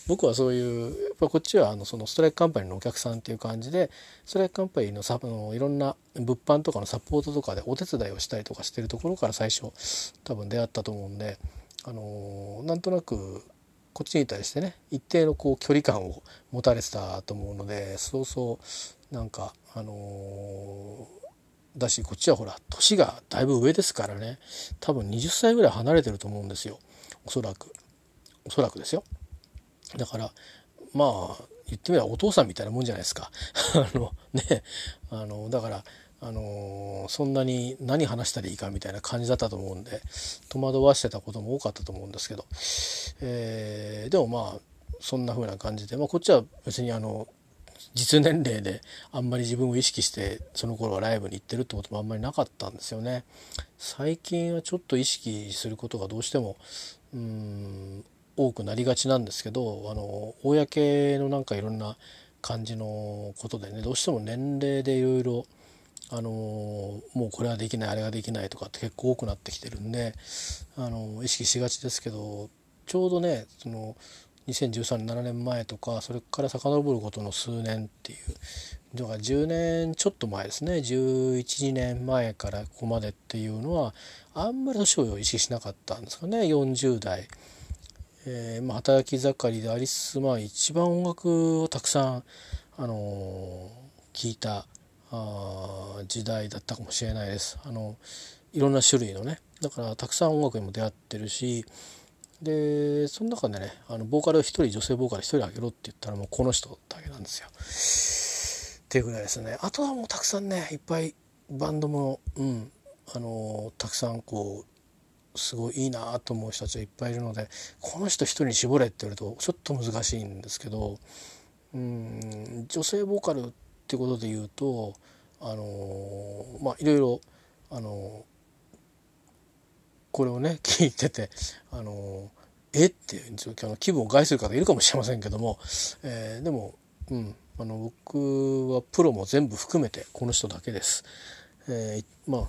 僕はそういうやっぱこっちはあのそのストライクカンパニーのお客さんっていう感じでストライクカンパニーのサのいろんな物販とかのサポートとかでお手伝いをしたりとかしてるところから最初多分出会ったと思うんであのなんとなくこっちに対してね一定のこう距離感を持たれてたと思うのでそうそうなんかあのー、だしこっちはほら年がだいぶ上ですからね多分20歳ぐらい離れてると思うんですよ。おそらく。おそらくですよ。だからまあ言ってみればお父さんみたいなもんじゃないですか。あのねあのだからあのー、そんなに何話したらいいかみたいな感じだったと思うんで戸惑わしてたことも多かったと思うんですけど、えー、でもまあそんな風な感じで、まあ、こっちは別にあの実年齢であんまり自分を意識してその頃はライブに行ってるってこともあんまりなかったんですよね。最近はちょっと意識することがどうしてもうん多くなりがちなんですけどあの公のなんかいろんな感じのことでねどうしても年齢でいろいろあのもうこれはできないあれができないとかって結構多くなってきてるんで、あの意識しがちですけどちょうどねその2013年7年前とかそれから遡ることの数年っていうだから10年ちょっと前ですね。112年前からここまでっていうのはあんまり年を意識しなかったんですかね。40代、えーまあ、働き盛りでありつつまあ一番音楽をたくさん、あのー、聞いたあ時代だったかもしれないです。あのいろんな種類のねだからたくさん音楽にも出会ってるしでその中でねあのボーカルを1人女性ボーカル1人あげろって言ったらもうこの人だけなんですよ。っていうぐらいですねあとはもうたくさんねいっぱいバンドも、うんあのたくさんこうすごいいいなと思う人たちがいっぱいいるのでこの人一人に絞れって言われるとちょっと難しいんですけどうん女性ボーカルっていうことで言うとあのまあいろいろあのこれをね 聞いててあのえ？っていうあの気分を害する方いるかもしれませんけども、えー、でも、うん、あの僕はプロも全部含めてこの人だけです。えー、まあ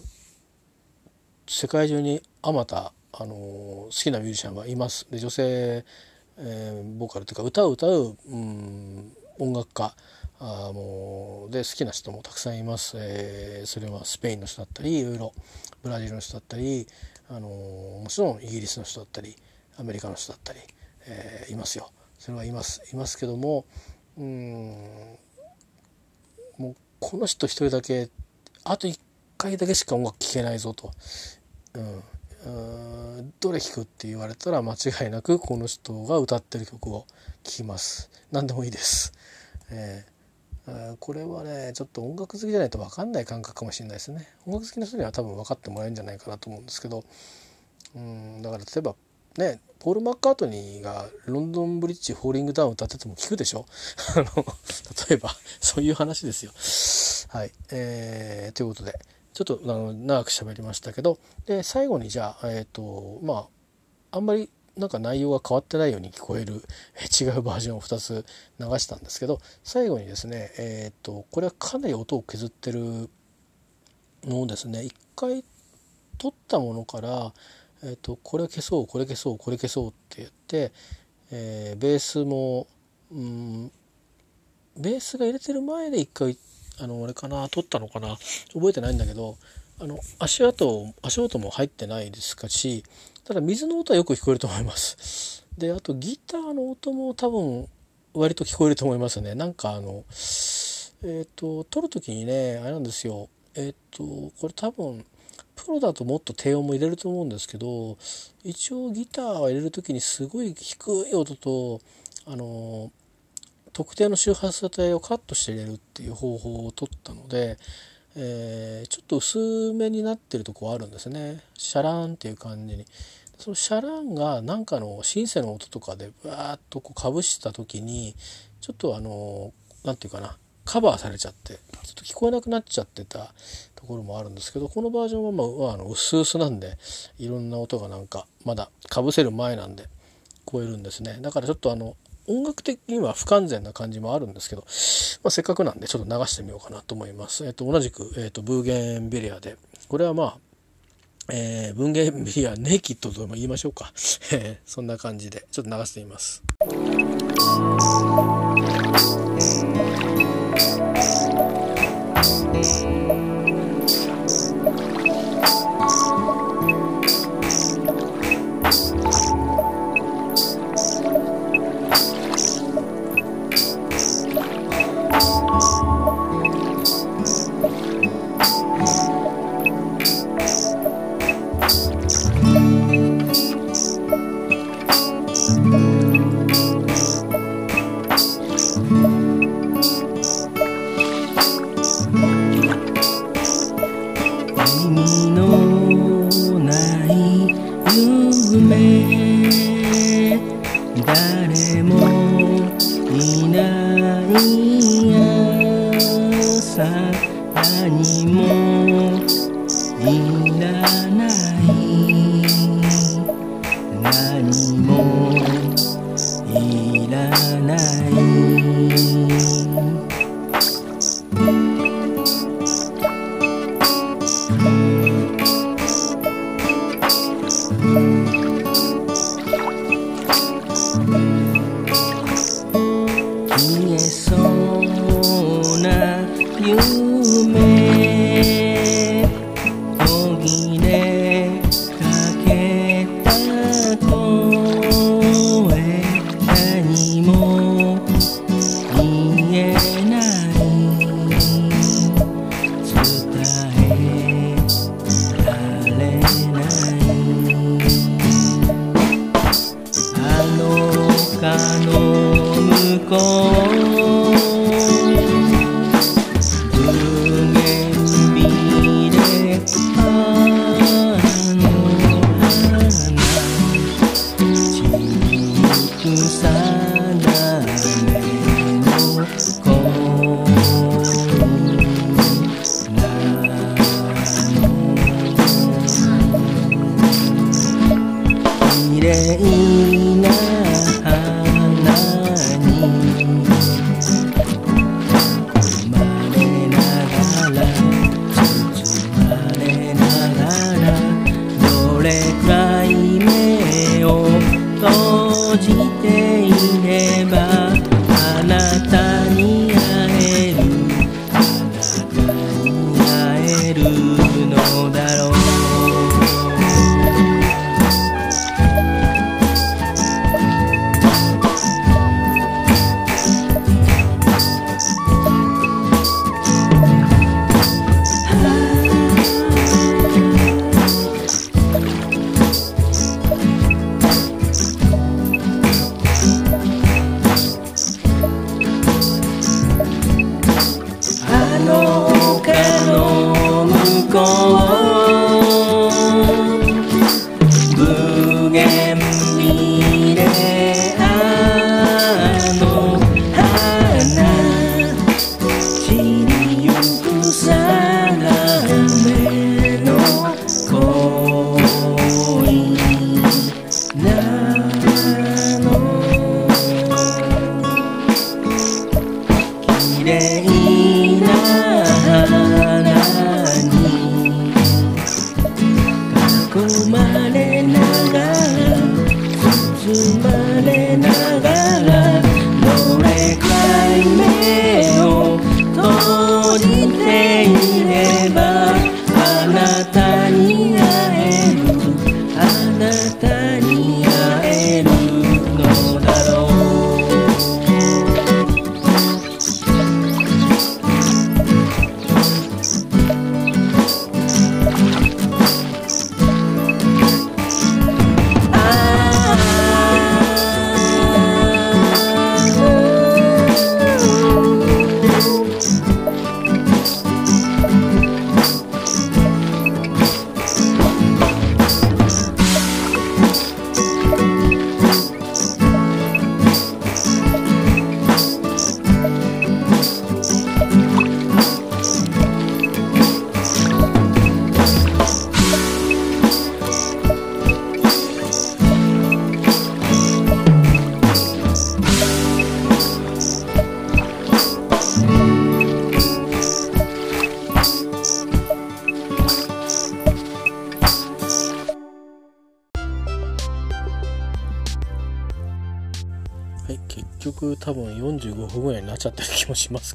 世界中にあまたあの好きなミュージシャンはいますで女性、えー、ボーカルというか歌を歌う、うん、音楽家あもうで好きな人もたくさんいます、えー、それはスペインの人だったりいろいろブラジルの人だったり、あのもちろんイギリスの人だったりアメリカの人だったり、えー、いますよ。それはいますいますけどもうんもうこの人一人だけあと1回だけしか音楽聴けないぞと、うん、どれ聴くって言われたら間違いなくこの人が歌ってる曲を聴きます。何でもいいです、えー、これはねちょっと音楽好きじゃないと分かんない感覚かもしれないですね。音楽好きの人には多分分かってもらえるんじゃないかなと思うんですけど。うんだから例えばねポール・マッカートニーがロンドンブリッジフォーリングダウン歌ってても聞くでしょ？あの例えばそういう話ですよ。はい、えー、ということでちょっとあの長く喋りましたけど。で最後にじゃあえっ、ー、とまああんまりなんか内容が変わってないように聞こえる 違うバージョンを2つ流したんですけど最後にですねえっ、とこれはかなり音を削ってるのをですね。一回撮ったものからえーと、これ消そうこれ消そうこれ消そうって言って、えー、ベースも、うん、ベースが入れてる前で一回あの俺かな撮ったのかな覚えてないんだけどあの足跡足音も入ってないですかしただ水の音はよく聞こえると思います。であとギターの音も多分割と聞こえると思いますね。なんかあのえっ、ー、と撮る時にねあれなんですよえっ、ー、とこれ多分プロだともっと低音も入れると思うんですけど一応ギターを入れる時にすごい低い音とあの特定の周波数帯をカットして入れるっていう方法を取ったので、えー、ちょっと薄めになってるとこあるんですねシャラーンっていう感じに。そのシャラーンが何かのシンセの音とかでバーッとこうかぶした時にちょっとあの何て言うかなカバーされちゃってちょっと聞こえなくなっちゃってたところもあるんですけどこのバージョンはまああの薄々なんでいろんな音がなんかまだかぶせる前なんで聞こえるんですねだからちょっとあの音楽的には不完全な感じもあるんですけど、まあ、せっかくなんでちょっと流してみようかなと思います。えっ、と、同じく、えっ、と、ブーゲンビリアで、これはまあ、えー、ゲンビリアネイキッドとも言いましょうか。そんな感じで、ちょっと流してみます。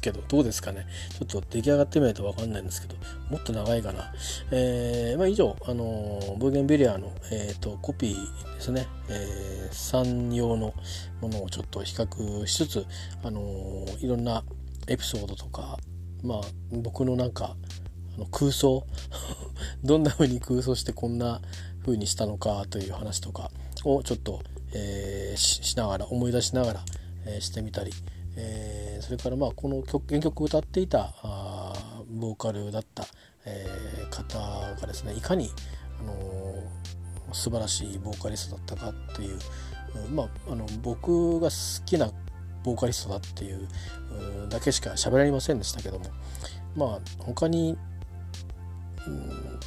ますけどどうですかね。ちょっと出来上がってみないと分かんないんですけどもっと長いかな、えー、まあ、以上あのブーゲンビリアの、えーと、コピーですね、えー、産用のものをちょっと比較しつつあのいろんなエピソードとかまあ僕のなんかあの空想 どんな風に空想してこんな風にしたのかという話とかをちょっと、えー、しながら思い出しながらえしてみたり、えー、それからまあこの曲原曲を歌っていたあボーカルだった、えー、方がですねいかに、あのー、素晴らしいボーカリストだったかっていう、まあ、あの僕が好きなボーカリストだっていうだけしか喋られませんでしたけどもまあ他に、うん、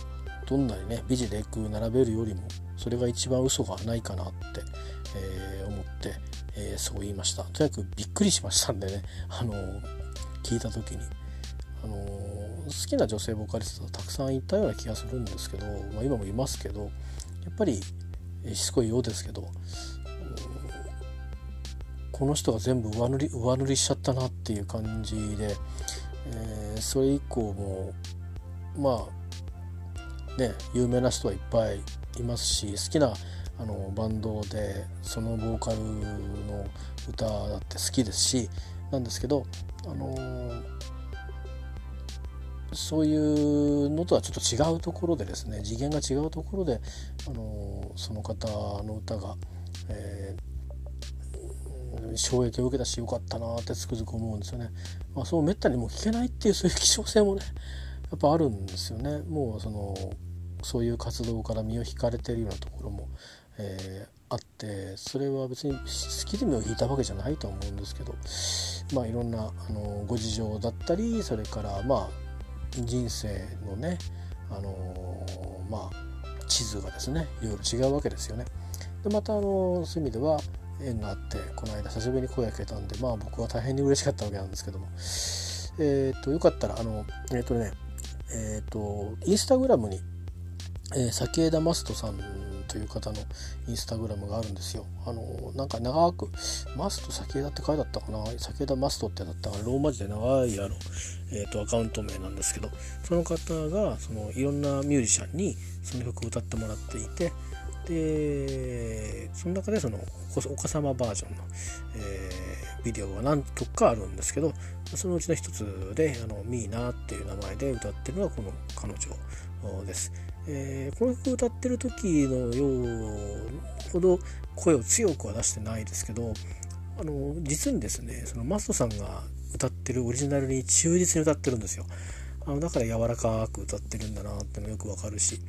どんなにね美辞麗句並べるよりもそれが一番嘘がないかなって、えー、思って、えー、そう言いました。とにかくびっくりしましたんでね、あのー、聞いた時に、あの好きな女性ボーカリストたくさんいたような気がするんですけど、まあ、今もいますけどやっぱりしつこいようですけど、この人が全部上塗り上塗りしちゃったなっていう感じで、えそれ以降もまあね有名な人はいっぱいいますし好きなあのバンドでそのボーカルの歌だって好きですしなんですけど、あのそういうのとはちょっと違うところでですね次元が違うところで、あのその方の歌が、えー、衝撃を受けたしよかったなってつくづく思うんですよね。まあ、そうめったにもう聞けないっていうそういう希少性もねやっぱあるんですよね。もうそのそういう活動から身を引かれてるようなところも、えー、あってそれは別に好きで身を引いたわけじゃないと思うんですけどまあいろんなあのご事情だったりそれからまあ人生のねあのまあ地図がですねいろいろ違うわけですよね。でまたあのそういう意味では縁があってこの間久しぶりに声をかけたんでまあ僕は大変に嬉しかったわけなんですけどもえっ、ー、とよかったらあのえっ、とねえっ、とインスタグラムにえー、先枝マストさんという方のインスタグラムがあるんですよ。あのなんか長くマスト先枝って書いてあったかな？先枝マストってだったかローマ字で長いあの、えーと、アカウント名なんですけどその方がそのいろんなミュージシャンにその曲を歌ってもらっていてでその中でそのお子様バージョンの、えー、ビデオが何曲かあるんですけどそのうちの一つで「あのミーナー」っていう名前で歌ってるのがこの彼女です。えー、この曲歌ってる時のようほど声を強くは出してないですけどあの実にですねそのマストさんが歌ってるオリジナルに忠実に歌ってるんですよ。あのだから柔らかく歌ってるんだなってのよくわかるし、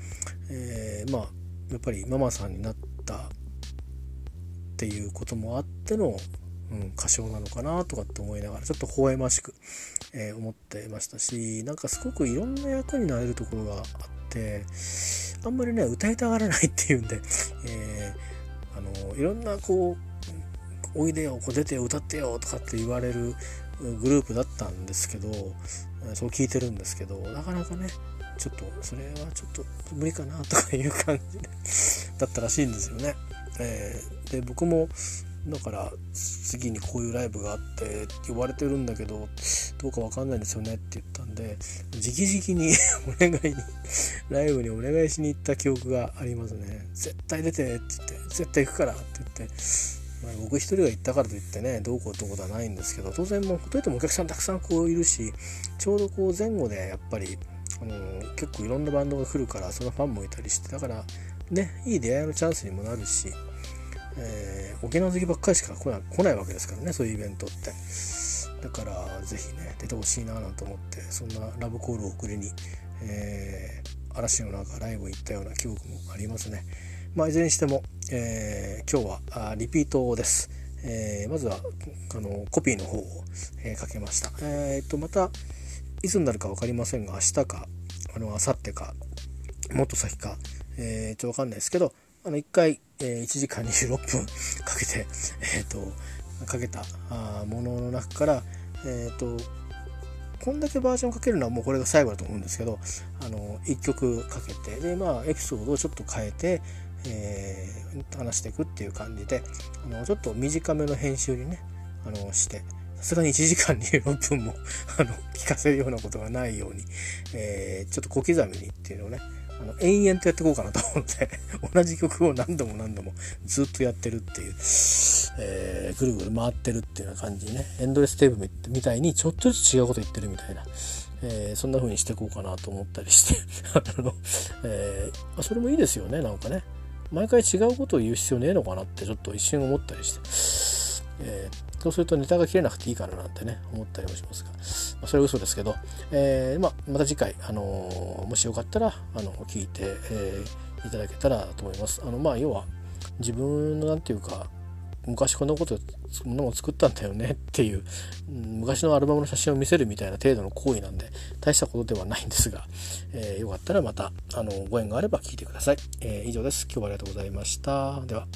えー、まあやっぱりママさんになったっていうこともあっての、うん、歌唱なのかなとかって思いながらちょっと微笑ましく、えー、思ってましたしなんかすごくいろんな役になれるところがあってあんまりね歌いたがらないっていうんで、えー、あのいろんなこう「おいでよこう出てよ歌ってよ」とかって言われるグループだったんですけどそう聞いてるんですけどなかなかねちょっとそれはちょっと無理かなとかいう感じだったらしいんですよね。えー、で僕もだから次にこういうライブがあって呼ばれてるんだけどどうかわかんないんですよねって言ったんで直々に お願いにライブにお願いしに行った記憶がありますね。絶対出てって言って絶対行くからって言って、まあ、僕一人が行ったからといってねどうこうってことはないんですけど当然もうほとんどお客さんたくさんこういるしちょうどこう前後でやっぱりあの結構いろんなバンドが来るからそのファンもいたりしてだからねいい出会いのチャンスにもなるし、えー、沖縄好きばっかりしか来ない来ないわけですからねそういうイベントってだから是非ね出てほしいななんて思ってそんなラブコールを送りに、えー、嵐の中ライブ行ったような記憶もありますね。まあ、いずれにしても、えー、今日はあリピートです。えー、まずはあのコピーの方を、えー、かけました。えー、っとまたいつになるか分かりませんが明日かあの明後日かもっと先か、えー、ちょっと分かんないですけどあの1回、えー、1時間26分 かけて、えーと、かけたあものの中から、えーと、こんだけバージョンかけるのはもうこれが最後だと思うんですけどあの1曲かけてでまあエピソードをちょっと変えて、えー、話していくっていう感じであのちょっと短めの編集にねあのしてさすがに1時間に6分もあの聞かせるようなことがないように、えー、ちょっと小刻みにっていうのをねあの延々とやっていこうかなと思って 同じ曲を何度も何度もずっとやってるっていう、えー、ぐるぐる回ってるっていうような感じねエンドレステープみたいにちょっとずつ違うこと言ってるみたいな、えー、そんな風にしていこうかなと思ったりして あの、えー、それもいいですよねなんかね。毎回違うことを言う必要ねえのかなってちょっと一瞬思ったりして、えー、そうするとネタが切れなくていいかななんてね思ったりもしますが、まあ、それは嘘ですけど、えー、まあ、また次回、あのー、もしよかったらあの聞いて、えー、いただけたらと思います。あのまあ要は自分の何て言うか昔こんなことものを作ったんだよねっていう昔のアルバムの写真を見せるみたいな程度の行為なんで大したことではないんですが、えー、よかったらまたあのご縁があれば聞いてください、えー、以上です。今日はありがとうございました。では。